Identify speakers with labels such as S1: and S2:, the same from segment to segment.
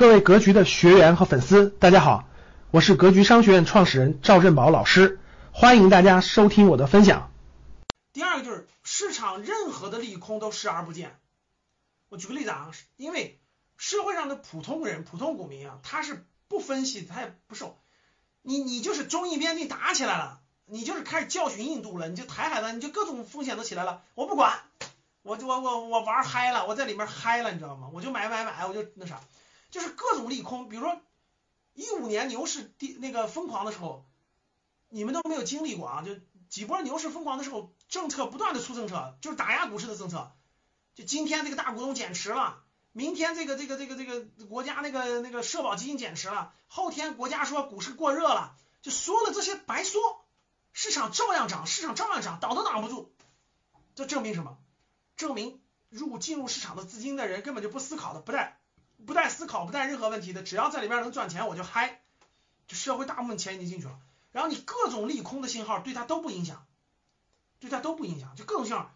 S1: 各位格局的学员和粉丝，大家好，我是格局商学院创始人赵振宝老师，欢迎大家收听我的分享。
S2: 第二个就是市场任何的利空都视而不见。我举个例子啊，因为社会上的普通人、普通股民啊，他是不分析，他也不受。你你就是中印边境打起来了，你就是开始教训印度了，你就台海了，你就各种风险都起来了，我不管，我我我我玩嗨了，我在里面嗨了，你知道吗？我就买买买，我就那啥。就是各种利空，比如说一五年牛市第那个疯狂的时候，你们都没有经历过啊！就几波牛市疯狂的时候，政策不断的出政策，就是打压股市的政策。就今天这个大股东减持了，明天这个这个这个这个国家那个那个社保基金减持了，后天国家说股市过热了，就说了这些白说，市场照样涨，市场照样涨，挡都挡不住。这证明什么？证明入进入市场的资金的人根本就不思考的，不带。不带思考，不带任何问题的，只要在里边能赚钱，我就嗨。就社会大部分钱已经进去了，然后你各种利空的信号对它都不影响，对它都不影响，就各种信号，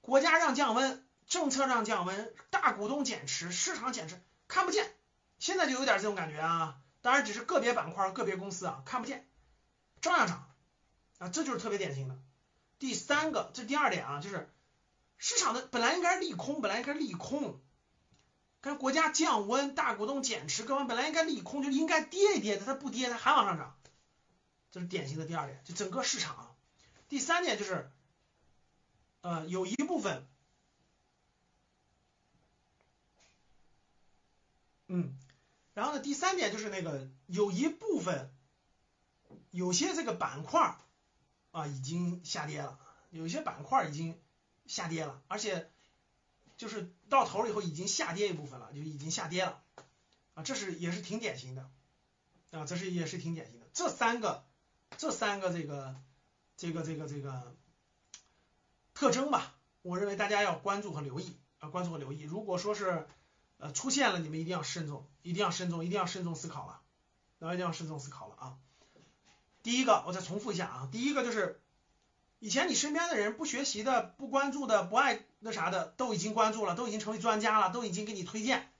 S2: 国家让降温，政策让降温，大股东减持，市场减持，看不见。现在就有点这种感觉啊，当然只是个别板块、个别公司啊，看不见，照样涨啊，这就是特别典型的。第三个，这第二点啊，就是市场的本来应该是利空，本来应该是利空。跟国家降温，大股东减持，各方本来应该利空，就应该跌一跌的，它不跌，它还往上涨，这是典型的第二点，就整个市场。第三点就是，呃，有一部分，嗯，然后呢，第三点就是那个有一部分，有些这个板块啊已经下跌了，有些板块已经下跌了，而且。就是到头了以后已经下跌一部分了，就已经下跌了，啊，这是也是挺典型的，啊，这是也是挺典型的。这三个，这三个这个这个这个这个特征吧，我认为大家要关注和留意啊，关注和留意。如果说是呃出现了，你们一定要慎重，一定要慎重，一定要慎重思考了，那一定要慎重思考了啊。第一个，我再重复一下啊，第一个就是。以前你身边的人不学习的、不关注的、不爱那啥的，都已经关注了，都已经成为专家了，都已经给你推荐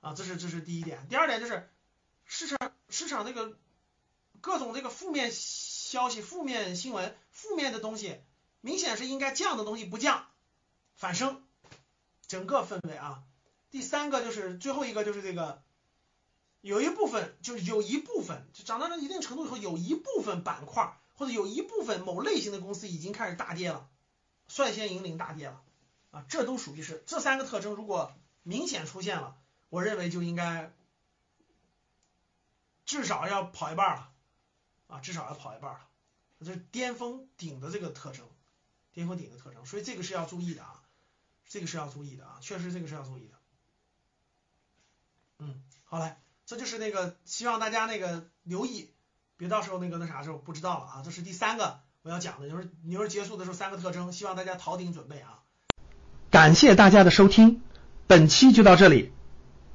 S2: 啊，这是这是第一点。第二点就是市场市场这个各种这个负面消息、负面新闻、负面的东西，明显是应该降的东西不降，反升，整个氛围啊。第三个就是最后一个就是这个，有一部分就是有一部分就涨到了一定程度以后，有一部分板块。或者有一部分某类型的公司已经开始大跌了，率先引领大跌了，啊，这都属于是这三个特征，如果明显出现了，我认为就应该至少要跑一半了，啊，至少要跑一半了，这是巅峰顶的这个特征，巅峰顶的特征，所以这个是要注意的啊，这个是要注意的啊，确实这个是要注意的，嗯，好嘞，这就是那个希望大家那个留意。别到时候那个那啥时候不知道了啊！这是第三个我要讲的，就是牛市结束的时候三个特征，希望大家逃顶准备啊！
S1: 感谢大家的收听，本期就到这里。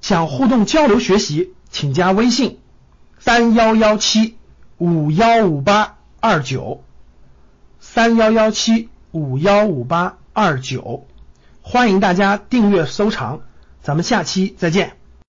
S1: 想互动交流学习，请加微信三幺幺七五幺五八二九三幺幺七五幺五八二九，欢迎大家订阅收藏，咱们下期再见。